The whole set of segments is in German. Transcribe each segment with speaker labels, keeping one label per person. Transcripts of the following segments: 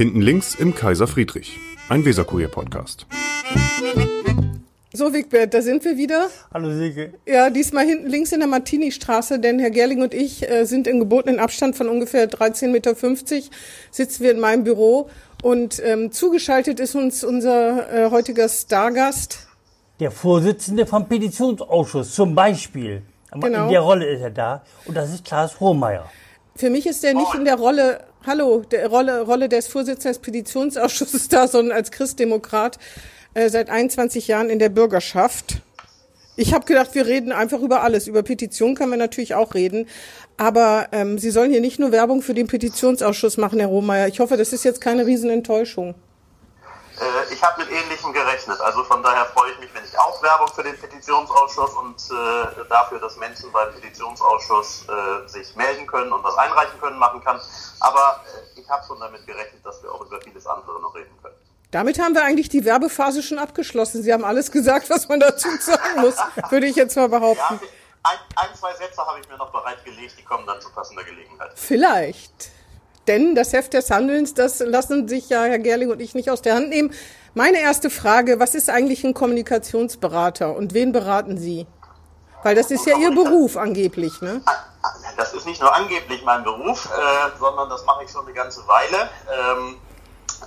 Speaker 1: Hinten links im Kaiser Friedrich, ein Weserkurier-Podcast.
Speaker 2: So, Wigbert, da sind wir wieder.
Speaker 3: Hallo Silke.
Speaker 2: Ja, diesmal hinten links in der Martini-Straße, denn Herr Gerling und ich äh, sind in gebotenen Abstand von ungefähr 13,50 Meter, sitzen wir in meinem Büro und ähm, zugeschaltet ist uns unser äh, heutiger Stargast.
Speaker 3: Der Vorsitzende vom Petitionsausschuss zum Beispiel. Aber
Speaker 2: Genau.
Speaker 3: In der Rolle ist er da und das ist Klaas Hohmeier.
Speaker 2: Für mich ist er nicht in der Rolle, hallo, der Rolle, Rolle des Vorsitzenden des Petitionsausschusses da, sondern als Christdemokrat äh, seit 21 Jahren in der Bürgerschaft. Ich habe gedacht, wir reden einfach über alles. Über Petitionen können wir natürlich auch reden. Aber ähm, Sie sollen hier nicht nur Werbung für den Petitionsausschuss machen, Herr Rohmeier. Ich hoffe, das ist jetzt keine Riesenenttäuschung.
Speaker 4: Äh, ich habe mit Ähnlichem gerechnet. Also von daher freue ich mich, wenn ich auch Werbung für den Petitionsausschuss und äh, dafür, dass Menschen beim Petitionsausschuss äh, sich melden können und was einreichen können, machen kann. Aber äh, ich habe schon damit gerechnet, dass wir auch über vieles andere noch reden können.
Speaker 2: Damit haben wir eigentlich die Werbephase schon abgeschlossen. Sie haben alles gesagt, was man dazu sagen muss, würde ich jetzt mal
Speaker 4: Ja,
Speaker 2: behaupten.
Speaker 4: ein, ein zwei Sätze habe ich mir noch bereitgelegt, die kommen dann zu passender Gelegenheit.
Speaker 2: Vielleicht. Denn das Heft des Handelns, das lassen sich ja Herr Gerling und ich nicht aus der Hand nehmen. Meine erste Frage, was ist eigentlich ein Kommunikationsberater und wen beraten Sie? Weil das ist ja Ihr Beruf angeblich, ne?
Speaker 4: Das ist nicht nur angeblich mein Beruf, äh, sondern das mache ich schon eine ganze Weile. Ähm,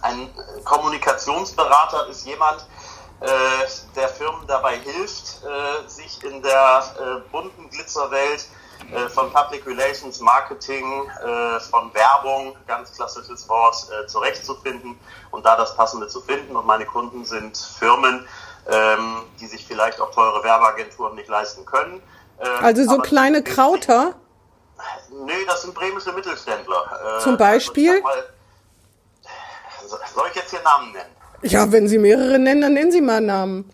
Speaker 4: ein Kommunikationsberater ist jemand, äh, der Firmen dabei hilft, äh, sich in der äh, bunten Glitzerwelt äh, von Public Relations, Marketing, äh, von Werbung, ganz klassisches Wort, äh, zurechtzufinden und da das Passende zu finden. Und meine Kunden sind Firmen, ähm, die sich vielleicht auch teure Werbeagenturen nicht leisten können. Äh,
Speaker 2: Also so
Speaker 4: aber
Speaker 2: kleine Krauter.
Speaker 4: Nee, das sind bremische Mittelständler. Äh,
Speaker 2: Zum Beispiel?
Speaker 4: Also ich mal, soll ich jetzt hier Namen nennen?
Speaker 2: Ja, wenn Sie mehrere nennen, dann nennen Sie mal einen Namen.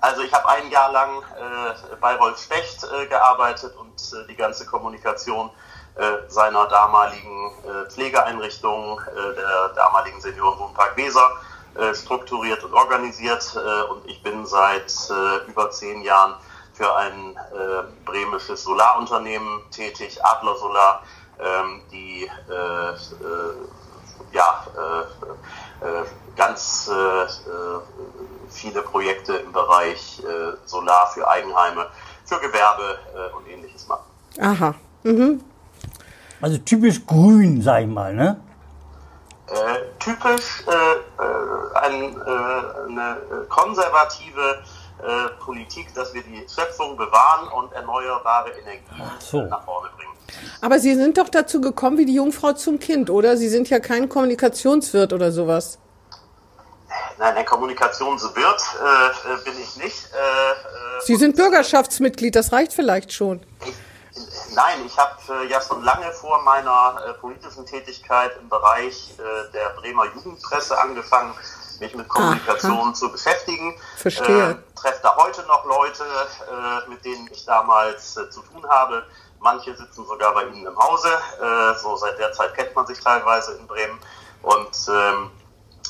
Speaker 4: Also ich habe ein Jahr lang äh, bei Rolf Specht äh, gearbeitet und äh, die ganze Kommunikation äh, seiner damaligen äh, Pflegeeinrichtung, äh, der damaligen Seniorenwohnpark Weser, strukturiert und organisiert. Und ich bin seit über zehn Jahren für ein bremisches Solarunternehmen tätig, Adler Solar, ähm, die ja, ganz viele Projekte im Bereich äh, Solar für Eigenheime, für Gewerbe äh, und ähnliches machen.
Speaker 2: Aha.
Speaker 3: Also typisch grün, sag ich mal, ne?
Speaker 4: Äh, typisch äh, äh, ein, äh, eine konservative äh, Politik, dass wir die Schöpfung bewahren und erneuerbare Energie
Speaker 3: so.
Speaker 4: nach vorne bringen.
Speaker 2: Aber Sie sind doch dazu gekommen wie die Jungfrau zum Kind, oder? Sie sind ja kein Kommunikationswirt oder sowas.
Speaker 4: Nein, ein Kommunikationswirt äh, äh, bin ich nicht. Äh, äh,
Speaker 2: Sie sind Bürgerschaftsmitglied, das reicht vielleicht schon.
Speaker 4: Ich, nein, ich habe äh, ja schon lange vor meiner äh, politischen Tätigkeit im Bereich der Bremer Jugendpresse angefangen, mich mit Kommunikation
Speaker 2: Aha.
Speaker 4: zu beschäftigen.
Speaker 2: Verstehe.
Speaker 4: Äh, treffe da heute noch Leute, mit denen ich damals zu tun habe. Manche sitzen sogar bei Ihnen im Hause. So seit der Zeit kennt man sich teilweise in Bremen. Und ähm,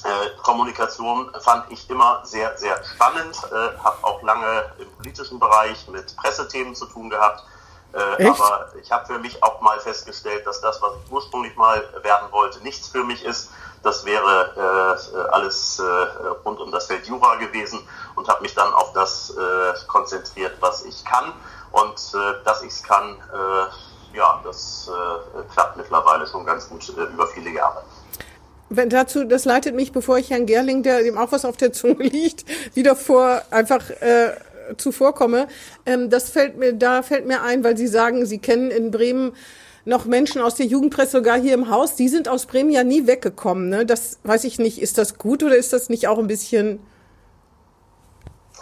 Speaker 4: äh, Kommunikation fand ich immer sehr, sehr spannend. Äh, habe auch lange im politischen Bereich mit Pressethemen zu tun gehabt. Äh, aber ich habe für mich auch mal festgestellt, dass das, was ich ursprünglich mal werden wollte, nichts für mich ist. Das wäre äh, alles äh, rund um das Feld Jura gewesen und habe mich dann auf das äh, konzentriert, was ich kann. Und äh, dass ich es kann, ja, das klappt mittlerweile schon ganz gut über viele Jahre.
Speaker 2: Wenn dazu, das leitet mich, bevor ich Herrn Gerling, der dem auch was auf der Zunge liegt, wieder vor einfach äh, zuvorkomme. Ähm, das fällt mir, da fällt mir ein, weil Sie sagen, Sie kennen in Bremen noch Menschen aus der Jugendpresse, sogar hier im Haus, die sind aus Bremen ja nie weggekommen. Ne? Das weiß ich nicht, ist das gut oder ist das nicht auch ein bisschen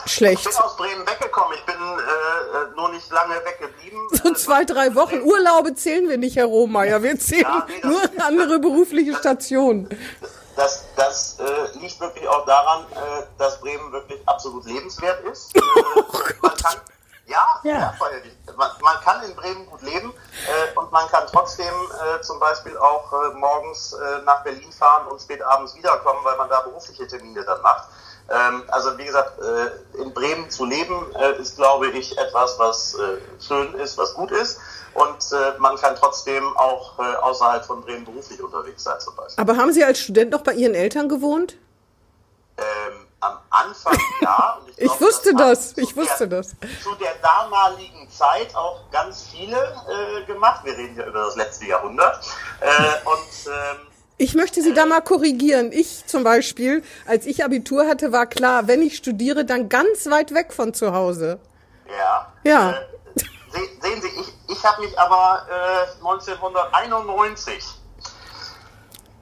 Speaker 2: schlecht?
Speaker 4: Ich bin aus Bremen weggekommen. Ich bin äh, nur nicht lange weggeblieben.
Speaker 2: So zwei, drei Wochen Urlaube zählen wir nicht, Herr Rohmeier. Wir zählen
Speaker 4: Ja, nee, das-
Speaker 2: nur andere berufliche Stationen.
Speaker 4: Das, das äh, liegt wirklich auch daran, äh, dass Bremen wirklich absolut lebenswert ist. Äh, man kann, ja,
Speaker 3: Ja.
Speaker 4: man, man kann in Bremen gut leben äh, und man kann trotzdem äh, zum Beispiel auch äh, morgens äh, nach Berlin fahren und spät abends wiederkommen, weil man da berufliche Termine dann macht. Ähm, also wie gesagt, äh, in Bremen zu leben äh, ist, glaube ich, etwas, was äh, schön ist, was gut ist. Und äh, man kann trotzdem auch äh, außerhalb von Bremen beruflich unterwegs sein zum Beispiel.
Speaker 2: Aber haben Sie als Student noch bei Ihren Eltern gewohnt?
Speaker 4: Ähm, am Anfang ja. Und
Speaker 2: Ich
Speaker 4: glaub,
Speaker 2: wusste
Speaker 4: haben
Speaker 2: das,
Speaker 4: zu
Speaker 2: ich wusste
Speaker 4: der,
Speaker 2: das.
Speaker 4: Zu der damaligen Zeit auch ganz viele äh, gemacht. Wir reden ja über das letzte Jahrhundert. Und ähm,
Speaker 2: Ich möchte Sie da mal korrigieren. Ich zum Beispiel, als ich Abitur hatte, war klar, wenn ich studiere, dann ganz weit weg von zu Hause.
Speaker 4: ja.
Speaker 2: Ja.
Speaker 4: Äh, se sehen Sie, ich, ich habe mich aber äh, 1991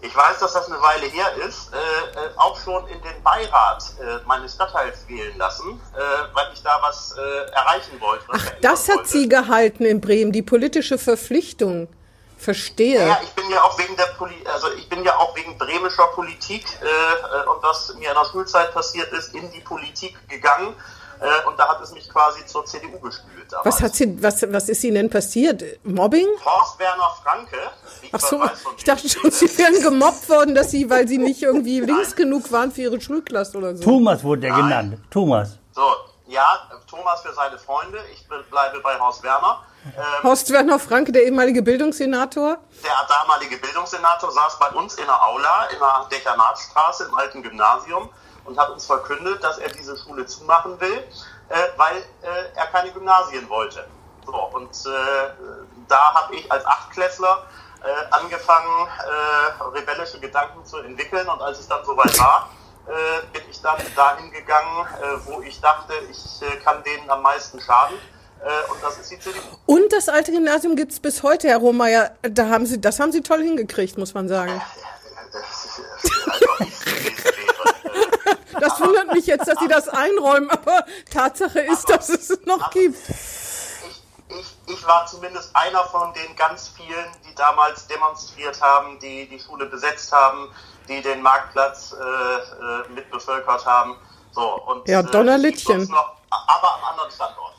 Speaker 4: ich weiß, dass das eine Weile her ist, äh, äh, auch schon in den Beirat äh, meines Stadtteils wählen lassen, äh, weil ich da was erreichen wollte.
Speaker 2: Ach, das hat
Speaker 4: wollte.
Speaker 2: Sie gehalten in Bremen, die politische Verpflichtung. Verstehe.
Speaker 4: Ja, ich bin ja auch wegen der Poli also ich bin ja auch wegen bremischer Politik äh, äh, und was mir in der Schulzeit passiert ist, in die Politik gegangen. Äh, und da hat es mich quasi zur CDU gespült.
Speaker 2: Was hat Sie, was, was ist Ihnen denn passiert? Mobbing?
Speaker 4: Horst Werner Franke,
Speaker 2: Ach
Speaker 4: ich
Speaker 2: so, ich dachte schon, Sie wären gemobbt worden, dass Sie, weil Sie nicht irgendwie links genug waren für Ihre Schulklasse oder so.
Speaker 3: Thomas wurde er
Speaker 4: Nein.
Speaker 3: genannt. Thomas.
Speaker 4: So, ja, Thomas für seine Freunde, ich be- bleibe bei Horst Werner. Ähm,
Speaker 2: Horst Werner Franke, der ehemalige Bildungssenator.
Speaker 4: der damalige Bildungssenator saß bei uns in der Aula in der Dekanatsstraße im alten Gymnasium und hat uns verkündet, dass er diese Schule zumachen will, äh, weil äh, er keine Gymnasien wollte. So, und äh, da habe ich als Achtklässler äh, angefangen, äh, rebellische Gedanken zu entwickeln und als es dann soweit war, äh, bin ich dann dahin gegangen, wo ich dachte, ich kann denen am meisten schaden. Äh, und das ist die CDU.
Speaker 2: Und das alte Gymnasium gibt's bis heute, Herr Rohmeier. Da haben Sie, das haben Sie toll hingekriegt, muss man sagen.
Speaker 4: Das ist, äh. Äh,
Speaker 2: Das wundert mich jetzt, dass Sie das einräumen, aber Tatsache ist, dass es es noch gibt.
Speaker 4: ich, ich, war zumindest einer von den ganz vielen, die damals demonstriert haben, die die Schule besetzt haben, die den Marktplatz äh, äh, mit bevölkert haben. So, und,
Speaker 2: Ja,
Speaker 4: äh, es
Speaker 2: Donnerlittchen.
Speaker 4: gibt Noch, aber am anderen Standort.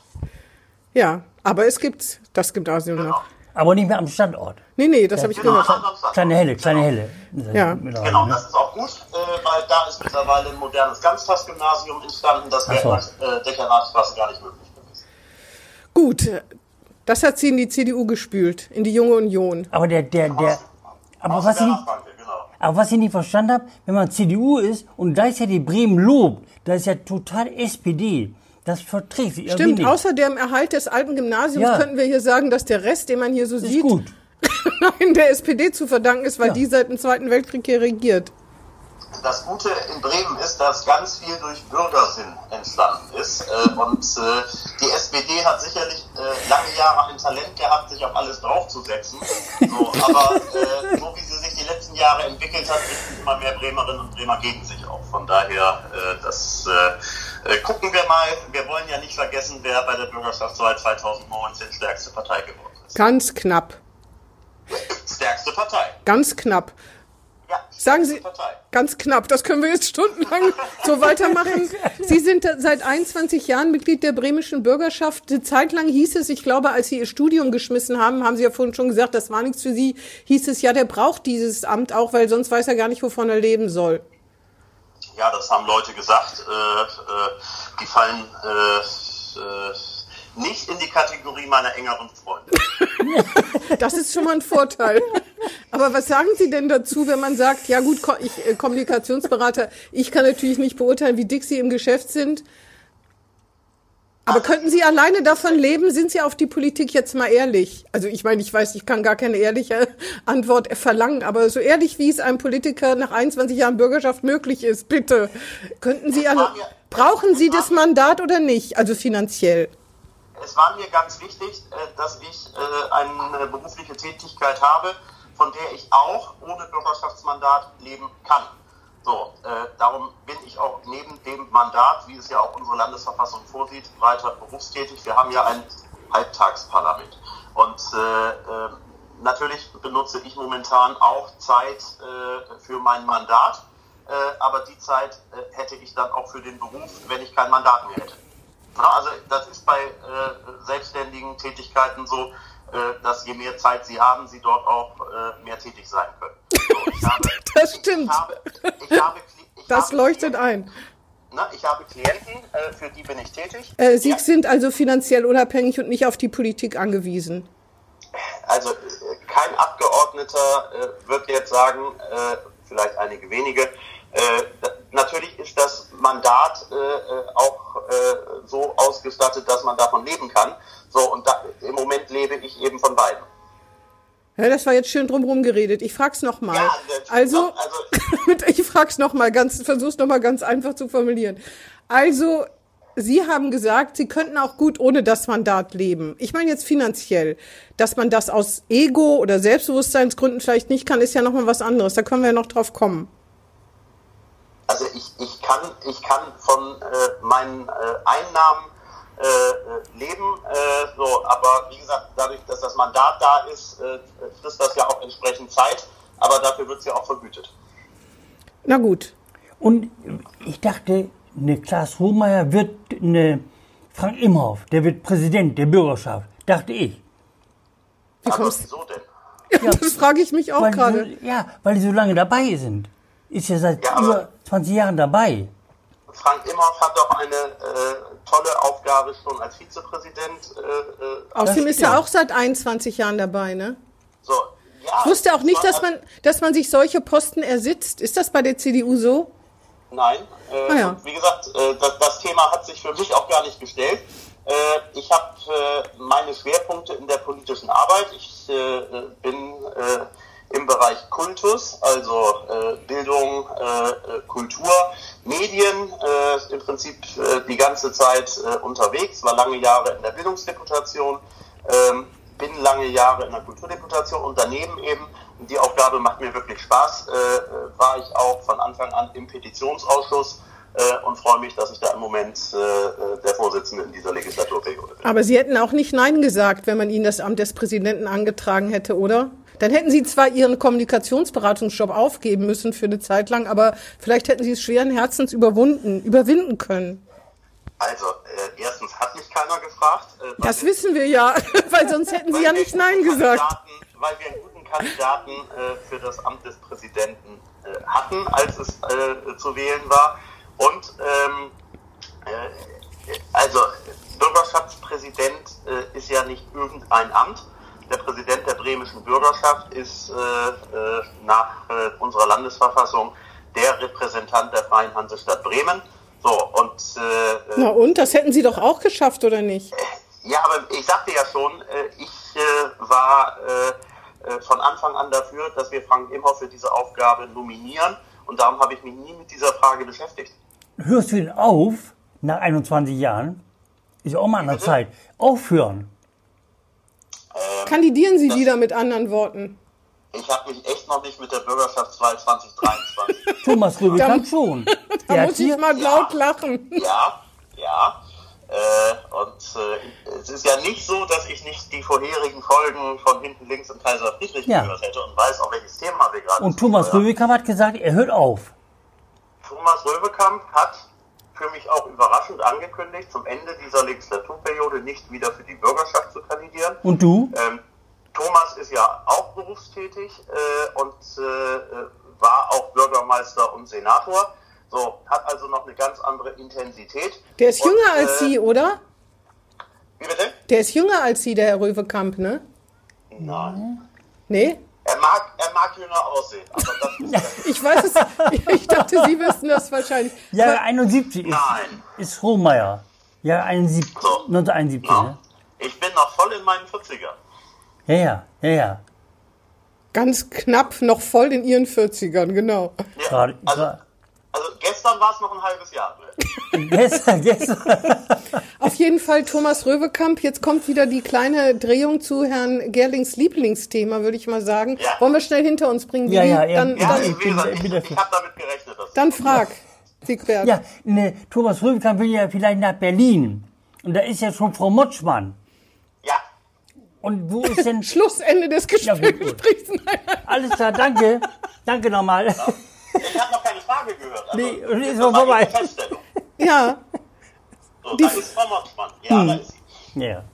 Speaker 2: Ja, aber es gibt das Gymnasium
Speaker 4: Genau.
Speaker 2: noch.
Speaker 3: Aber nicht mehr am Standort.
Speaker 2: Nee, nee, das habe ich
Speaker 4: Genau,
Speaker 2: gehört.
Speaker 3: Kleine Helle, kleine Helle.
Speaker 2: Ja.
Speaker 3: Mittlerweile,
Speaker 4: Genau,
Speaker 3: ne?
Speaker 4: das ist auch gut, äh, weil da ist mittlerweile ein modernes Ganztagsgymnasium entstanden. Das wäre in der äh, Dekanatstraße gar nicht möglich gewesen.
Speaker 2: Gut, das hat Sie in die CDU gespült, in die Junge Union.
Speaker 3: Aber der, der, der, aber
Speaker 4: Horst
Speaker 3: was ich, nicht-
Speaker 4: Franke, genau.
Speaker 3: aber was ich nicht verstanden habe, wenn man CDU ist und gleichzeitig Bremen lobt, das ist ja total SPD. Das verträgt sich irgendwie
Speaker 2: Stimmt,
Speaker 3: nicht.
Speaker 2: außer dem Erhalt des alten Gymnasiums
Speaker 3: Ja.
Speaker 2: könnten wir hier sagen, dass der Rest, den man hier so
Speaker 3: ist
Speaker 2: sieht,
Speaker 3: gut.
Speaker 2: nein, der SPD zu verdanken ist, weil
Speaker 3: Ja.
Speaker 2: die seit dem Zweiten Weltkrieg hier regiert.
Speaker 4: Das Gute in Bremen ist, dass ganz viel durch Bürgersinn entstanden ist. Äh, und äh, die SPD hat sicherlich äh, lange Jahre ein Talent gehabt, sich auf alles draufzusetzen. So, aber so wie sie sich die letzten Jahre entwickelt hat, richten immer mehr Bremerinnen und Bremer gegen sich auf. Von daher, das äh, gucken wir mal. Wir wollen ja nicht vergessen, wer bei der Bürgerschaftswahl 2019 stärkste Partei geworden ist.
Speaker 2: Ganz knapp,
Speaker 4: Stärkste Partei.
Speaker 2: ganz knapp.
Speaker 4: Ja,
Speaker 2: Sagen Sie,
Speaker 4: Partei.
Speaker 2: ganz knapp, das können wir jetzt stundenlang so weitermachen. Sie sind seit 21 Jahren Mitglied der bremischen Bürgerschaft. Eine Zeit lang hieß es, ich glaube, als Sie Ihr Studium geschmissen haben, haben Sie ja vorhin schon gesagt, das war nichts für Sie, hieß es ja, der braucht dieses Amt auch, weil sonst weiß er gar nicht, wovon er leben soll.
Speaker 4: Ja, das haben Leute gesagt. Äh, äh, die fallen äh, äh, nicht in die Kategorie meiner engeren Freunde.
Speaker 2: Das ist schon mal ein Vorteil. Aber was sagen Sie denn dazu, wenn man sagt, ja gut, ich, äh, Kommunikationsberater, ich kann natürlich nicht beurteilen, wie dick Sie im Geschäft sind. Aber könnten Sie alleine davon leben? Sind Sie auf die Politik jetzt mal ehrlich? Also ich meine, ich weiß, ich kann gar keine ehrliche Antwort verlangen, aber so ehrlich, wie es einem Politiker nach 21 Jahren Bürgerschaft möglich ist, bitte. Könnten Sie alle, brauchen Sie das Mandat oder nicht? Also finanziell.
Speaker 4: Es war mir ganz wichtig, äh, dass ich äh, eine berufliche Tätigkeit habe, von der ich auch ohne Bürgerschaftsmandat leben kann. So, äh, darum bin ich auch neben dem Mandat, wie es ja auch unsere Landesverfassung vorsieht, weiter berufstätig. Wir haben ja ein Halbtagsparlament. Und äh, äh, natürlich benutze ich momentan auch Zeit äh, für mein Mandat, äh, aber die Zeit äh, hätte ich dann auch für den Beruf, wenn ich kein Mandat mehr hätte. Na, also das ist bei selbstständigen Tätigkeiten so, dass je mehr Zeit sie haben, sie dort auch äh, mehr tätig sein können. So, habe,
Speaker 2: Das stimmt.
Speaker 4: Ich habe, ich habe, ich
Speaker 2: Das leuchtet
Speaker 4: Klienten-
Speaker 2: ein.
Speaker 4: ne, ich habe Klienten, äh, für die bin ich tätig.
Speaker 2: Äh, Sie
Speaker 4: Ja.
Speaker 2: sind also finanziell unabhängig und nicht auf die Politik angewiesen.
Speaker 4: Also äh, kein Abgeordneter äh, wird jetzt sagen, äh, vielleicht einige wenige, äh, natürlich ist das Mandat äh, äh, auch äh, so ausgestattet, dass man davon leben kann. So, und da, im Moment lebe ich eben von beiden.
Speaker 2: Ja, das war jetzt schön drumherum geredet. Ich frag's noch mal.
Speaker 4: Ja,
Speaker 2: also,
Speaker 4: also-
Speaker 2: ich frag's noch mal ganz, versuch's noch mal ganz einfach zu formulieren. Also, Sie haben gesagt, Sie könnten auch gut ohne das Mandat leben. Ich meine jetzt finanziell. Dass man das aus Ego oder Selbstbewusstseinsgründen vielleicht nicht kann, ist ja noch mal was anderes. Da können wir ja noch drauf kommen.
Speaker 4: Also ich, ich, kann, ich kann von äh, meinen äh, Einnahmen äh, äh, leben, äh, so, aber wie gesagt, dadurch, dass das Mandat da ist, äh, frisst das ja auch entsprechend Zeit, aber dafür wird es ja auch vergütet.
Speaker 2: Na gut.
Speaker 3: Und ich dachte, eine Klaas Hohmeier wird eine Frank Imhoff, der wird Präsident der Bürgerschaft. Dachte ich.
Speaker 2: Wie
Speaker 4: aber
Speaker 2: kommst
Speaker 4: wieso denn?
Speaker 2: Das frage ich mich auch gerade.
Speaker 3: so, ja, weil die so lange dabei sind. Ist ja seit
Speaker 4: Ja, aber-
Speaker 3: über 20 Jahren dabei.
Speaker 4: Frank Imhoff hat doch eine äh, tolle Aufgabe schon als Vizepräsident. Äh, äh,
Speaker 2: Außerdem ist er auch seit 21 Jahren dabei, ne?
Speaker 4: so, ja,
Speaker 2: Ich wusste auch nicht, dass man, dass man sich solche Posten ersitzt. Ist das bei der CDU so?
Speaker 4: Nein. Äh,
Speaker 2: Ah ja.
Speaker 4: Wie gesagt, äh, das, das Thema hat sich für mich auch gar nicht gestellt. Äh, ich habe äh, meine Schwerpunkte in der politischen Arbeit. Ich bin äh, im Bereich Kultus, also äh, Bildung, Kultur, Medien, äh, im Prinzip äh, die ganze Zeit äh, unterwegs, war lange Jahre in der Bildungsdeputation, ähm, bin lange Jahre in der Kulturdeputation und daneben eben, die Aufgabe macht mir wirklich Spaß, äh, äh, war ich auch von Anfang an im Petitionsausschuss äh, und freue mich, dass ich da im Moment äh, äh, der Vorsitzende in dieser Legislaturperiode bin.
Speaker 2: Aber Sie hätten auch nicht Nein gesagt, wenn man Ihnen das Amt des Präsidenten angetragen hätte, oder? Dann hätten Sie zwar Ihren Kommunikationsberatungsjob aufgeben müssen für eine Zeit lang, aber vielleicht hätten Sie es schweren Herzens überwunden, überwinden können.
Speaker 4: Also, äh, erstens hat mich keiner gefragt. Äh,
Speaker 2: Das wissen wir ja, weil sonst hätten Sie ja nicht Nein gesagt.
Speaker 4: Weil wir einen guten Kandidaten äh, für das Amt des Präsidenten äh, hatten, als es äh, zu wählen war. Und ähm, äh, also Bürgerschaftspräsident ist ja nicht irgendein Amt. Der Präsident der bremischen Bürgerschaft ist äh, äh, nach äh, unserer Landesverfassung der Repräsentant der Freien Hansestadt Bremen. So, und äh,
Speaker 2: Na und, das hätten Sie doch auch geschafft, oder nicht?
Speaker 4: ja, aber ich sagte ja schon, äh, ich äh, war äh, äh, von Anfang an dafür, dass wir Frank Imhoff für diese Aufgabe nominieren und darum habe ich mich nie mit dieser Frage beschäftigt.
Speaker 3: Hörst du denn auf, nach 21 Jahren? Ist ja auch mal an der? Zeit. Aufhören.
Speaker 2: Kandidieren Sie wieder mit anderen Worten.
Speaker 4: Ich habe mich echt noch nicht mit der Bürgerschaftswahl 2023.
Speaker 3: Thomas Rübekamp schon.
Speaker 2: Da
Speaker 3: Der
Speaker 2: muss ich
Speaker 3: hier-
Speaker 2: mal laut lachen.
Speaker 4: ja, ja. Äh, und äh, es ist ja nicht so, dass ich nicht die vorherigen Folgen von hinten links und Kaiser Friedrich
Speaker 3: Ja.
Speaker 4: gehört hätte und weiß, auf welches Thema wir gerade
Speaker 3: Und Thomas. Rübekamp hat gesagt, er hört auf.
Speaker 4: Thomas Röbekamp hat für mich auch überraschend angekündigt, zum Ende dieser Legislaturperiode nicht wieder für die Bürgerschaft zu kandidieren.
Speaker 3: Und du?
Speaker 4: Ähm, Thomas ist ja auch berufstätig äh, und äh, äh, war auch Bürgermeister und Senator. So, hat also noch eine ganz andere Intensität.
Speaker 2: Der ist
Speaker 4: Und,
Speaker 2: jünger als
Speaker 4: äh,
Speaker 2: Sie, oder?
Speaker 4: Wie bitte?
Speaker 2: Der ist jünger als Sie, der Herr Röwekamp, ne?
Speaker 4: Nein.
Speaker 2: Nee?
Speaker 4: Er mag, er mag jünger aussehen, aber das ist ja
Speaker 2: Ich weiß es. Ich dachte, Sie wüssten das wahrscheinlich.
Speaker 3: Jahre 71 ist,
Speaker 4: Nein.
Speaker 3: ist Hohmeier. Jahre 71,
Speaker 4: So.
Speaker 3: 1971.
Speaker 4: Ja.
Speaker 3: Ne?
Speaker 4: Ich bin noch voll in meinen 40ern.
Speaker 3: Ja, ja, ja, ja.
Speaker 2: Ganz knapp noch voll in Ihren 40ern, genau.
Speaker 4: Ja, also, also gestern war es noch ein halbes Jahr.
Speaker 3: gestern, gestern.
Speaker 2: Auf jeden Fall Thomas Röwekamp. Jetzt kommt wieder die kleine Drehung zu Herrn Gerlings Lieblingsthema, würde ich mal sagen.
Speaker 4: Ja.
Speaker 2: Wollen wir schnell hinter uns bringen?
Speaker 3: Ja, ja, ja.
Speaker 2: dann,
Speaker 4: Ja,
Speaker 2: dann,
Speaker 3: ich
Speaker 4: gesagt,
Speaker 3: ich
Speaker 4: ich, ich, habe damit gerechnet. Dass
Speaker 2: dann frag, Siegbert.
Speaker 3: Ja, ne, Thomas Rübekamp will ja vielleicht nach Berlin. Und da ist ja schon Frau Motschmann.
Speaker 4: ja,
Speaker 3: Und wo ist denn...
Speaker 2: Schlussende des
Speaker 3: Ja.
Speaker 2: Gesprächs. Nein.
Speaker 3: Alles klar, danke. Danke nochmal.
Speaker 4: Ich habe noch keine Frage gehört. Also,
Speaker 3: Nee, und ist
Speaker 4: war
Speaker 3: vorbei.
Speaker 2: Ja,
Speaker 4: So, da ist Frau Motschmann. Ja,
Speaker 3: Hm.
Speaker 4: da ist sie.
Speaker 3: Ja.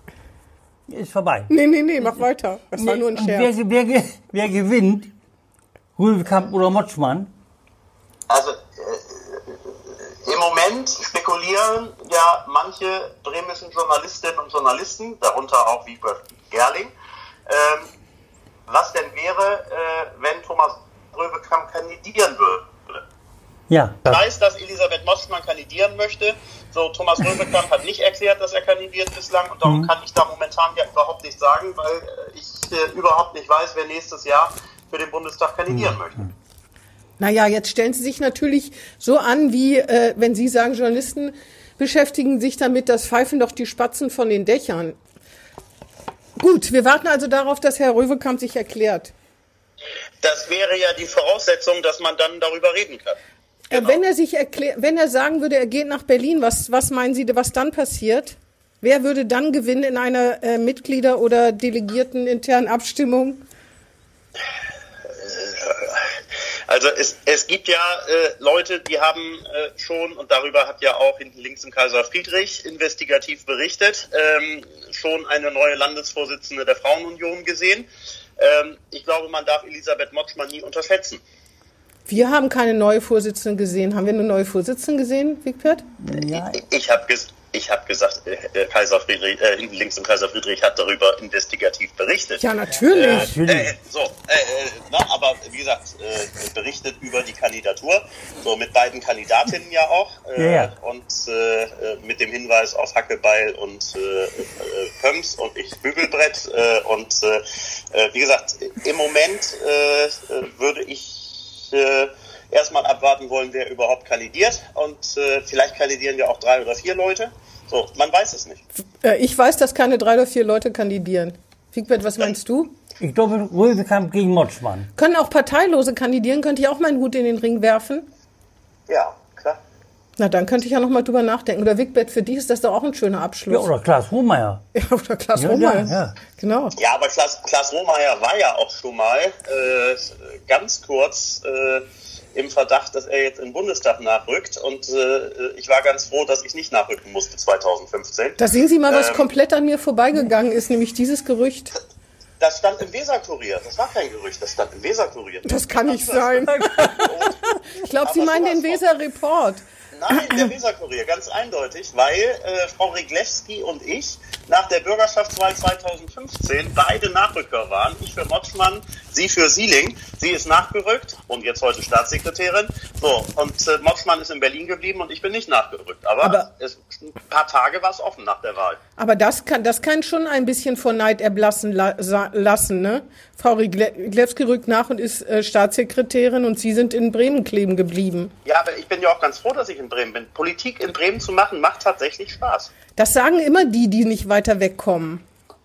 Speaker 3: Ist vorbei.
Speaker 2: nee, nee, nee, mach weiter. Das war nur ein
Speaker 3: wer,
Speaker 2: Scherz.
Speaker 3: wer, ge- wer gewinnt? Rübekamp oder Motschmann?
Speaker 4: Also äh, im Moment Moment spekulieren ja manche bremischen Journalistinnen und Journalisten, darunter auch Wiebert Gerling, ähm, was denn wäre, äh, wenn Thomas Röbekamp kandidieren würde.
Speaker 3: Ja.
Speaker 4: Ich weiß, dass Elisabeth Motzmann kandidieren möchte. So, Thomas Röbekamp hat nicht erklärt, dass er kandidiert bislang und darum
Speaker 3: Mhm.
Speaker 4: kann ich da momentan ja überhaupt nicht sagen, weil äh, ich äh, überhaupt nicht weiß, wer nächstes Jahr für den Bundestag kandidieren möchte.
Speaker 2: Naja, jetzt stellen Sie sich natürlich so an, wie äh, wenn Sie sagen, Journalisten beschäftigen sich damit, das pfeifen doch die Spatzen von den Dächern. Gut, wir warten also darauf, dass Herr Röwekamp sich erklärt.
Speaker 4: Das wäre ja die Voraussetzung, dass man dann darüber reden kann.
Speaker 2: Äh, wenn er sich erklärt, wenn er sagen würde, er geht nach Berlin, was, was meinen Sie, was dann passiert? Wer würde dann gewinnen in einer äh, Mitglieder- oder Delegierten internen Abstimmung?
Speaker 4: Also es, es gibt ja äh, Leute, die haben äh, schon, und darüber hat ja auch hinten links im Kaiser Friedrich investigativ berichtet, ähm, schon eine neue Landesvorsitzende der Frauenunion gesehen. Ähm, ich glaube, man darf Elisabeth Motschmann nie unterschätzen.
Speaker 2: Wir haben keine neue Vorsitzende gesehen. Haben wir eine neue Vorsitzende gesehen, Wigbert?
Speaker 3: ja.
Speaker 4: Ich habe ges ich hab gesagt, äh, äh, Kaiser Friedrich, äh, hinten links im Kaiser Friedrich hat darüber investigativ berichtet.
Speaker 2: Ja, natürlich.
Speaker 4: Äh, so, äh, äh, na, aber wie gesagt, äh, berichtet über die Kandidatur, so mit beiden Kandidatinnen ja auch äh,
Speaker 3: Ja,
Speaker 4: und äh, äh, mit dem Hinweis auf Hackebeil und äh, äh, Pöms und ich Bügelbrett äh, und äh, äh, wie gesagt, im Moment äh, äh, würde ich äh, erstmal abwarten wollen, wer überhaupt kandidiert und äh, vielleicht kandidieren ja auch drei oder vier Leute. So, man weiß es nicht.
Speaker 2: Äh, ich weiß, dass keine drei oder vier Leute kandidieren. Wigbert, was meinst du?
Speaker 3: Ich glaube, Röwekamp gegen Motschmann.
Speaker 2: Können auch Parteilose kandidieren? Könnte ich auch meinen Hut in den Ring werfen?
Speaker 4: Ja.
Speaker 2: Na, dann könnte ich ja noch mal drüber nachdenken. Oder Wigbert, für dich ist das doch auch ein schöner Abschluss.
Speaker 3: Ja, oder Klaas Hohmeier.
Speaker 2: Ja, oder Klaas
Speaker 3: Ja,
Speaker 2: Rohmeier.
Speaker 3: ja, ja.
Speaker 2: Genau.
Speaker 4: Ja, aber Klaas, Klaas Rohmeier war ja auch schon mal äh, ganz kurz äh, im Verdacht, dass er jetzt im Bundestag nachrückt. Und äh, ich war ganz froh, dass ich nicht nachrücken musste 2015.
Speaker 2: Da sehen Sie mal, was
Speaker 4: Ähm.
Speaker 2: komplett an mir vorbeigegangen ist, nämlich dieses Gerücht.
Speaker 4: Das stand im Weserkurier. Das war kein Gerücht, das stand im Weserkurier.
Speaker 2: Das kann nicht sein. Ich glaube, Sie meinen den Weser Report.
Speaker 4: Nein, der Weserkurier, ganz eindeutig, weil äh, Frau Riglewski und ich nach der Bürgerschaftswahl 2015 beide Nachrücker waren. Ich für Motschmann, sie für Sieling. Sie ist nachgerückt und jetzt heute Staatssekretärin. So, und äh, Motschmann ist in Berlin geblieben und ich bin nicht nachgerückt. Aber,
Speaker 2: Aber-
Speaker 4: es, ein paar Tage war es offen nach der Wahl.
Speaker 2: Aber das kann, das kann schon ein bisschen vor Neid erblassen la lassen, ne? Frau Riglewski rückt nach und ist äh, Staatssekretärin und Sie sind in Bremen kleben geblieben.
Speaker 4: Ja, aber ich bin ja auch ganz froh, dass ich in Bremen bin. Politik in Bremen zu machen, macht tatsächlich Spaß.
Speaker 2: Das sagen immer die, die nicht weiter wegkommen.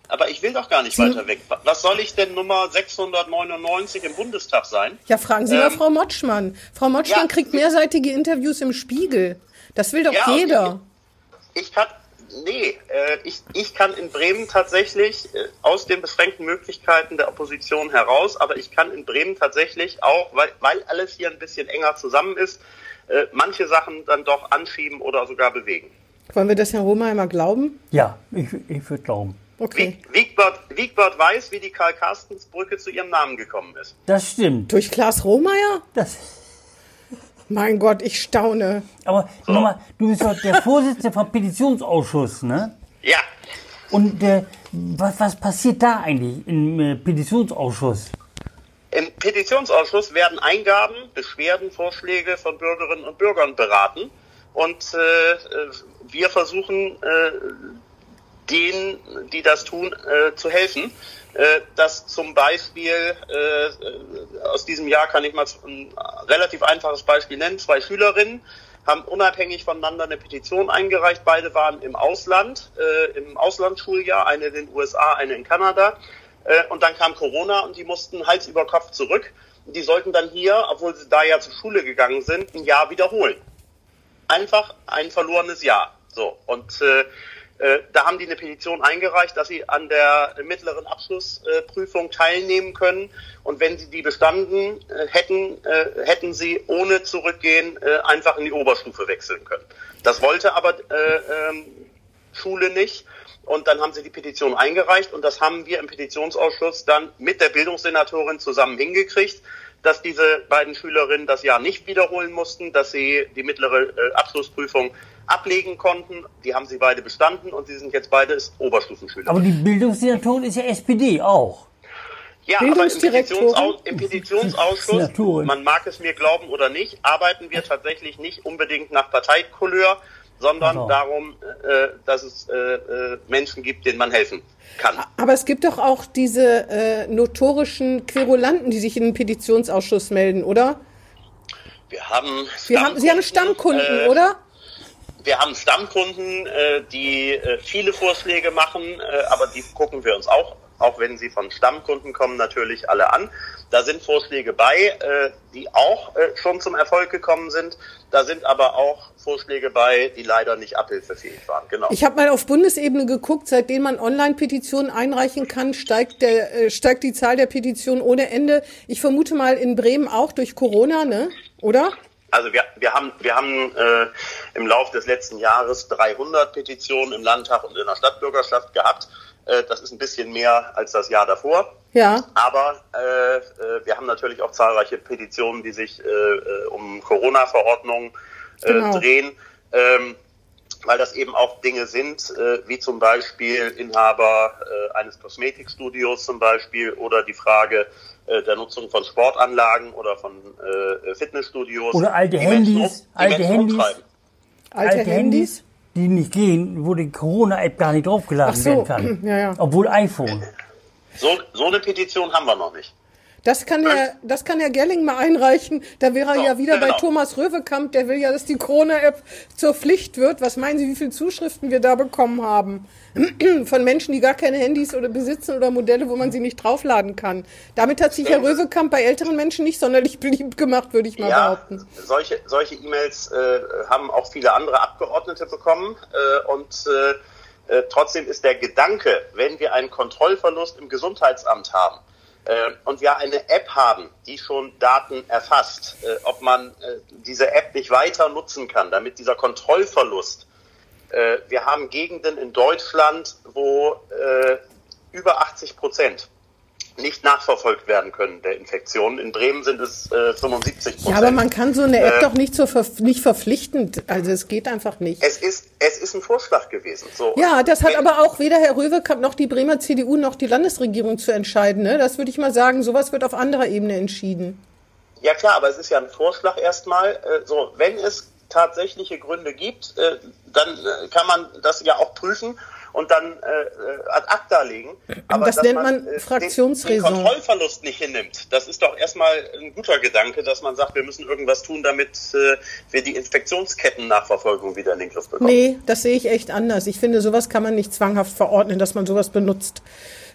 Speaker 4: Aber ich will doch gar nicht weiter weg. Was soll ich denn Nummer 699 im Bundestag sein?
Speaker 2: Ja, fragen Sie mal
Speaker 4: Ähm,
Speaker 2: Frau Motschmann. Frau Motschmann
Speaker 4: ja.
Speaker 2: kriegt mehrseitige Interviews im Spiegel. Das will doch
Speaker 4: Ja,
Speaker 2: jeder.
Speaker 4: Ich kann, nee, äh, ich, ich kann in Bremen tatsächlich äh, aus den beschränkten Möglichkeiten der Opposition heraus, aber ich kann in Bremen tatsächlich auch, weil, weil alles hier ein bisschen enger zusammen ist, äh, manche Sachen dann doch anschieben oder sogar bewegen.
Speaker 2: Wollen wir das Herrn Rohmeier mal glauben?
Speaker 3: Ja, ich, ich würde glauben.
Speaker 2: Okay.
Speaker 4: Wieg- Wiegbert, Wiegbert weiß, wie die Karl-Karstens-Brücke zu ihrem Namen gekommen ist.
Speaker 3: Das stimmt.
Speaker 2: Durch Klaas Rohmeier?
Speaker 3: Das,
Speaker 2: Mein Gott, ich staune.
Speaker 3: aber nochmal, du bist doch der Vorsitzende vom Petitionsausschuss, ne?
Speaker 4: Ja,
Speaker 3: Und äh, was, was passiert da eigentlich im äh, Petitionsausschuss?
Speaker 4: Im Petitionsausschuss werden Eingaben, Beschwerden, Vorschläge von Bürgerinnen und Bürgern beraten. Und äh, äh, wir versuchen, äh, denen, die das tun, äh, zu helfen. Äh, dass zum Beispiel, äh, aus diesem Jahr kann ich mal ein relativ einfaches Beispiel nennen, zwei Schülerinnen haben unabhängig voneinander eine Petition eingereicht. Beide waren im Ausland, äh, im Auslandsschuljahr, eine in den USA, eine in Kanada. Äh, und dann kam Corona und die mussten Hals über Kopf zurück. Die sollten dann hier, obwohl sie da ja zur Schule gegangen sind, ein Jahr wiederholen. Einfach ein verlorenes Jahr. So. Und äh, äh, da haben die eine Petition eingereicht, dass sie an der mittleren Abschlussprüfung teilnehmen können. Und wenn sie die bestanden äh, hätten, hätten sie ohne zurückgehen einfach in die Oberstufe wechseln können. Das wollte aber äh, ähm, Schule nicht. Und dann haben sie die Petition eingereicht und das haben wir im Petitionsausschuss dann mit der Bildungssenatorin zusammen hingekriegt, dass diese beiden Schülerinnen das Jahr nicht wiederholen mussten, dass sie die mittlere äh, Abschlussprüfung ablegen konnten. Die haben sie beide bestanden und sie sind jetzt beide Oberstufenschüler.
Speaker 3: Aber die Bildungsdirektorin ist ja SPD auch.
Speaker 4: Ja, aber im? Petitionsau im Petitionsausschuss, man mag es mir glauben oder nicht, arbeiten wir tatsächlich nicht unbedingt nach Parteikolleur, sondern
Speaker 3: so.
Speaker 4: darum, äh, dass es äh, äh, Menschen gibt, denen man helfen kann.
Speaker 2: Aber es gibt doch auch diese äh, notorischen Querulanten, die sich in den Petitionsausschuss melden, oder?
Speaker 4: Wir haben
Speaker 2: Sie haben, Sie haben Stammkunden,
Speaker 4: äh,
Speaker 2: oder?
Speaker 4: Wir haben Stammkunden, äh, die viele Vorschläge machen, aber die gucken wir uns auch, auch wenn sie von Stammkunden kommen, natürlich alle an. Da sind Vorschläge bei, äh, die auch äh, schon zum Erfolg gekommen sind. Da sind aber auch Vorschläge bei, die leider nicht abhilfefähig waren. Genau.
Speaker 2: Ich habe mal auf Bundesebene geguckt, seitdem man Online-Petitionen einreichen kann, steigt, der, äh, steigt die Zahl der Petitionen ohne Ende. Ich vermute mal in Bremen auch durch Corona, ne? Oder?
Speaker 4: Also wir, wir haben, wir haben äh, im Laufe des letzten Jahres 300 Petitionen im Landtag und in der Stadtbürgerschaft gehabt. Äh, das ist ein bisschen mehr als das Jahr davor.
Speaker 2: Ja.
Speaker 4: Aber äh, äh, wir haben natürlich auch zahlreiche Petitionen, die sich äh, äh, um Corona-Verordnungen äh,
Speaker 2: Genau.
Speaker 4: drehen, ähm, weil das eben auch Dinge sind, äh, wie zum Beispiel Inhaber äh, eines Kosmetikstudios zum Beispiel oder die Frage äh, der Nutzung von Sportanlagen oder von äh, Fitnessstudios.
Speaker 3: Oder alte
Speaker 4: die Menschen
Speaker 3: Handys,
Speaker 4: um- die
Speaker 3: alte
Speaker 4: Menschen
Speaker 3: Handys.
Speaker 2: Alte, Handys.
Speaker 3: Die nicht gehen, wo die Corona-App gar nicht draufgeladen
Speaker 2: so,
Speaker 3: werden kann.
Speaker 2: ja, ja.
Speaker 3: Obwohl iPhone.
Speaker 4: So, so eine Petition haben wir noch nicht.
Speaker 2: Das kann der, das kann Herr Gerling mal einreichen. Da wäre er
Speaker 4: So,
Speaker 2: ja wieder bei
Speaker 4: genau.
Speaker 2: Thomas Röwekamp. Der will ja, dass die Corona-App zur Pflicht wird. Was meinen Sie, wie viele Zuschriften wir da bekommen haben? Von Menschen, die gar keine Handys oder besitzen oder Modelle, wo man sie nicht draufladen kann. Damit hat sich Herr Röwekamp bei älteren Menschen nicht sonderlich beliebt gemacht, würde ich mal
Speaker 4: Ja,
Speaker 2: behaupten.
Speaker 4: solche, solche E-Mails äh, haben auch viele andere Abgeordnete bekommen. Äh, und äh, äh, trotzdem ist der Gedanke, wenn wir einen Kontrollverlust im Gesundheitsamt haben und wir eine App haben, die schon Daten erfasst, äh, ob man äh, diese App nicht weiter nutzen kann, damit dieser Kontrollverlust äh, wir haben Gegenden in Deutschland, wo über 80 Prozent nicht nachverfolgt werden können der Infektionen. In Bremen sind es äh, 75 Prozent.
Speaker 2: Ja, aber man kann so eine App
Speaker 4: Äh,
Speaker 2: doch nicht, zur Verf nicht verpflichtend. Also es geht einfach nicht.
Speaker 4: Es ist, es ist ein Vorschlag gewesen. So.
Speaker 2: Ja, das hat aber auch weder Herr Röwekamp noch die Bremer CDU noch die Landesregierung zu entscheiden. Ne? Das würde ich mal sagen, sowas wird auf anderer Ebene entschieden.
Speaker 4: Ja klar, aber es ist ja ein Vorschlag erstmal. Äh, so, wenn es tatsächliche Gründe gibt, äh, dann äh, kann man das ja auch prüfen und dann äh, äh, ad acta legen. Aber
Speaker 2: das nennt man
Speaker 4: äh,
Speaker 2: Fraktionsräson.
Speaker 4: Den, den Kontrollverlust nicht hinnimmt, das ist doch erstmal ein guter Gedanke, dass man sagt, wir müssen irgendwas tun, damit äh, wir die Infektionsketten-Nachverfolgung wieder in den Griff bekommen.
Speaker 2: Nee, das sehe ich echt anders. Ich finde, sowas kann man nicht zwanghaft verordnen, dass man sowas benutzt.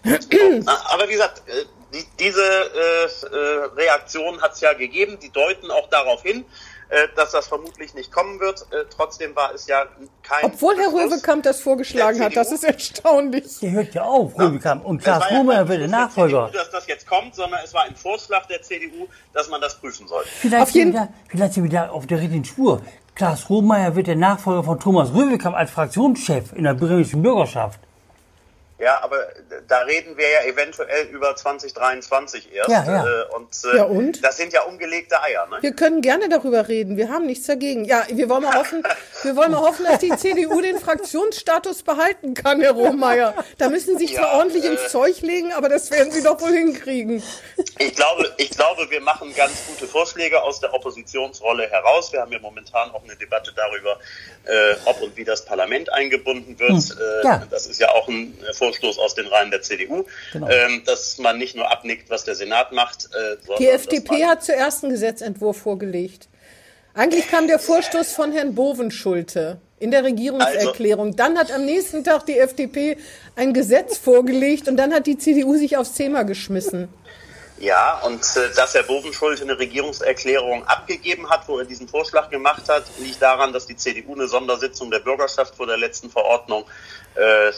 Speaker 4: Na, Aber wie gesagt, äh, die, diese äh, äh, Reaktion hat es ja gegeben, die deuten auch darauf hin, äh, dass das vermutlich nicht kommen wird. Äh, trotzdem war es ja kein.
Speaker 2: Obwohl Herr. Röwekamp das vorgeschlagen hat, das ist erstaunlich.
Speaker 3: Der hört ja auf, Rübekamp. Und Klaas
Speaker 4: war ja
Speaker 3: wird der Nachfolger.
Speaker 4: CDU, dass das jetzt kommt, sondern es war ein Vorschlag der CDU, dass man das prüfen soll.
Speaker 3: Vielleicht,
Speaker 2: Auf jeden-
Speaker 3: sind wir da, vielleicht sind wir da auf der richtigen Spur. Klaas Rohmeier wird der Nachfolger von Thomas Röwekamp als Fraktionschef in der bremischen Bürgerschaft.
Speaker 4: Ja, aber da reden wir ja eventuell über 2023 erst.
Speaker 3: Ja, ja.
Speaker 4: Äh, und, äh,
Speaker 2: Ja, und?
Speaker 4: Das sind ja ungelegte Eier, ne?
Speaker 2: Wir können gerne darüber reden. Wir haben nichts dagegen. Ja, wir wollen mal hoffen, wir wollen mal hoffen, dass die CDU den Fraktionsstatus behalten kann, Herr Rohmeier. Da müssen Sie sich zwar
Speaker 4: Ja,
Speaker 2: ordentlich
Speaker 4: äh,
Speaker 2: ins Zeug legen, aber das werden Sie doch wohl hinkriegen.
Speaker 4: Ich glaube, ich glaube, wir machen ganz gute Vorschläge aus der Oppositionsrolle heraus. Wir haben ja momentan auch eine Debatte darüber, äh, ob und wie das Parlament eingebunden wird. Äh,
Speaker 3: ja.
Speaker 4: Das ist ja auch ein äh, Vorstoß aus den Reihen der CDU,
Speaker 3: Genau.
Speaker 4: ähm, dass man nicht nur abnickt, was der Senat macht, äh, sondern
Speaker 2: Die FDP hat zuerst einen Gesetzentwurf vorgelegt. Eigentlich kam der Vorstoß von Herrn Bovenschulte in der Regierungserklärung. Dann hat am nächsten Tag die FDP ein Gesetz vorgelegt und dann hat die CDU sich aufs Thema geschmissen.
Speaker 4: Ja, und äh, dass Herr Bovenschulte eine Regierungserklärung abgegeben hat, wo er diesen Vorschlag gemacht hat, liegt daran, dass die CDU eine Sondersitzung der Bürgerschaft vor der letzten Verordnung äh, äh,